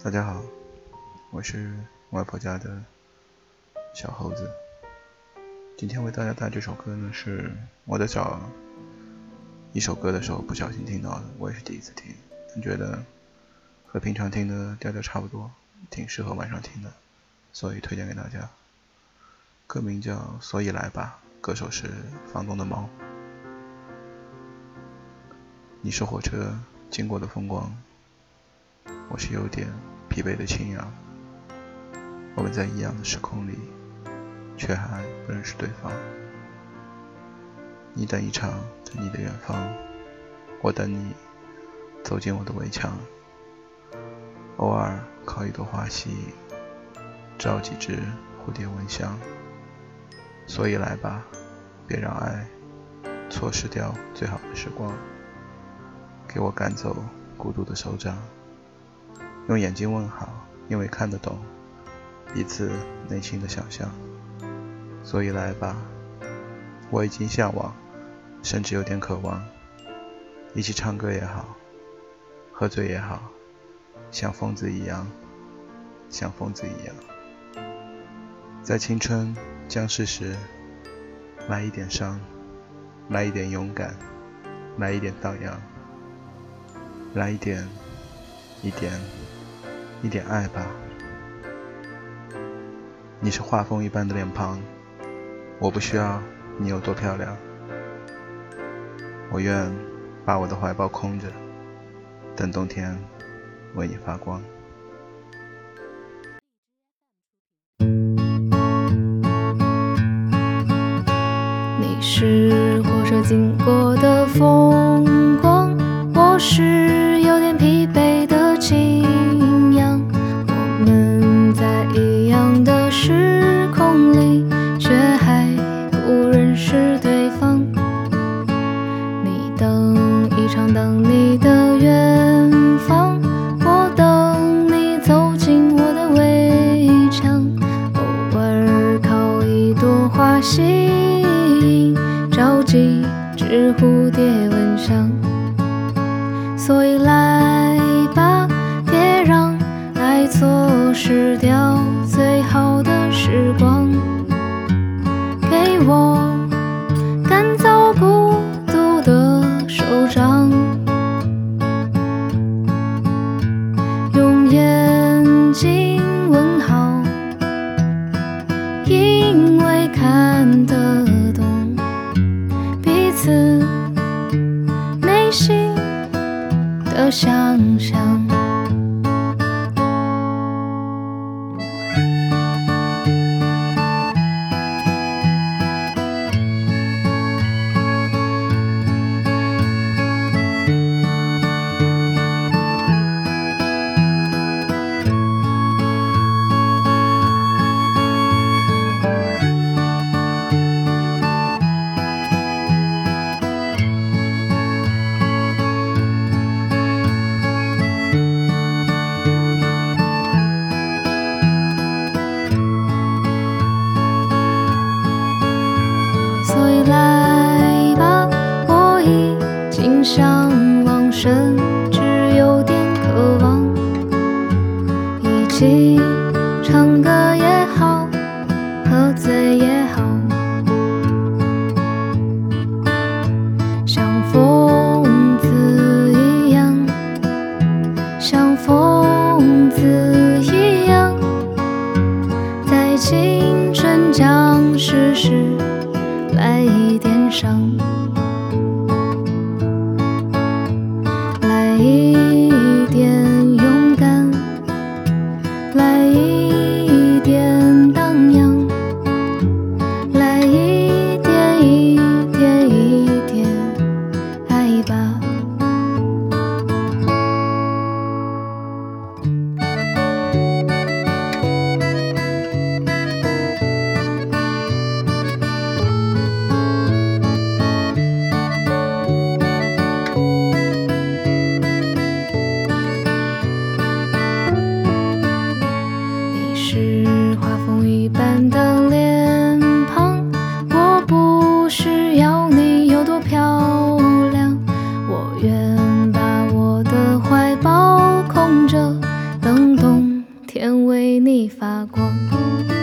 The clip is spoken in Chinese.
大家好，我是外婆家的小猴子。今天为大家带这首歌呢，是我在找一首歌的时候不小心听到的，我也是第一次听，觉得和平常听的调调差不多，挺适合晚上听的，所以推荐给大家。歌名叫《所以来吧》，歌手是房东的猫。你是火车经过的风光。我是有点疲惫的清扬，我们在一样的时空里，却还不认识对方。你等一场在你的远方，我等你走进我的围墙。偶尔靠一朵花吸引，招几只蝴蝶闻香。所以来吧，别让爱错失掉最好的时光，给我赶走孤独的手掌。用眼睛问好，因为看得懂彼此内心的想象，所以来吧。我已经向往，甚至有点渴望，一起唱歌也好，喝醉也好，像疯子一样，像疯子一样，在青春将逝时，来一点伤，来一点勇敢，来一点荡漾，来一点，一点。一点爱吧，你是画风一般的脸庞，我不需要你有多漂亮，我愿把我的怀抱空着，等冬天为你发光。你是火车经过的风蝴蝶闻香，所以来吧，别让爱错失掉最好的时光，给我干燥孤独的手掌，用眼睛心的想象。青春将逝时来一点伤，为你发光。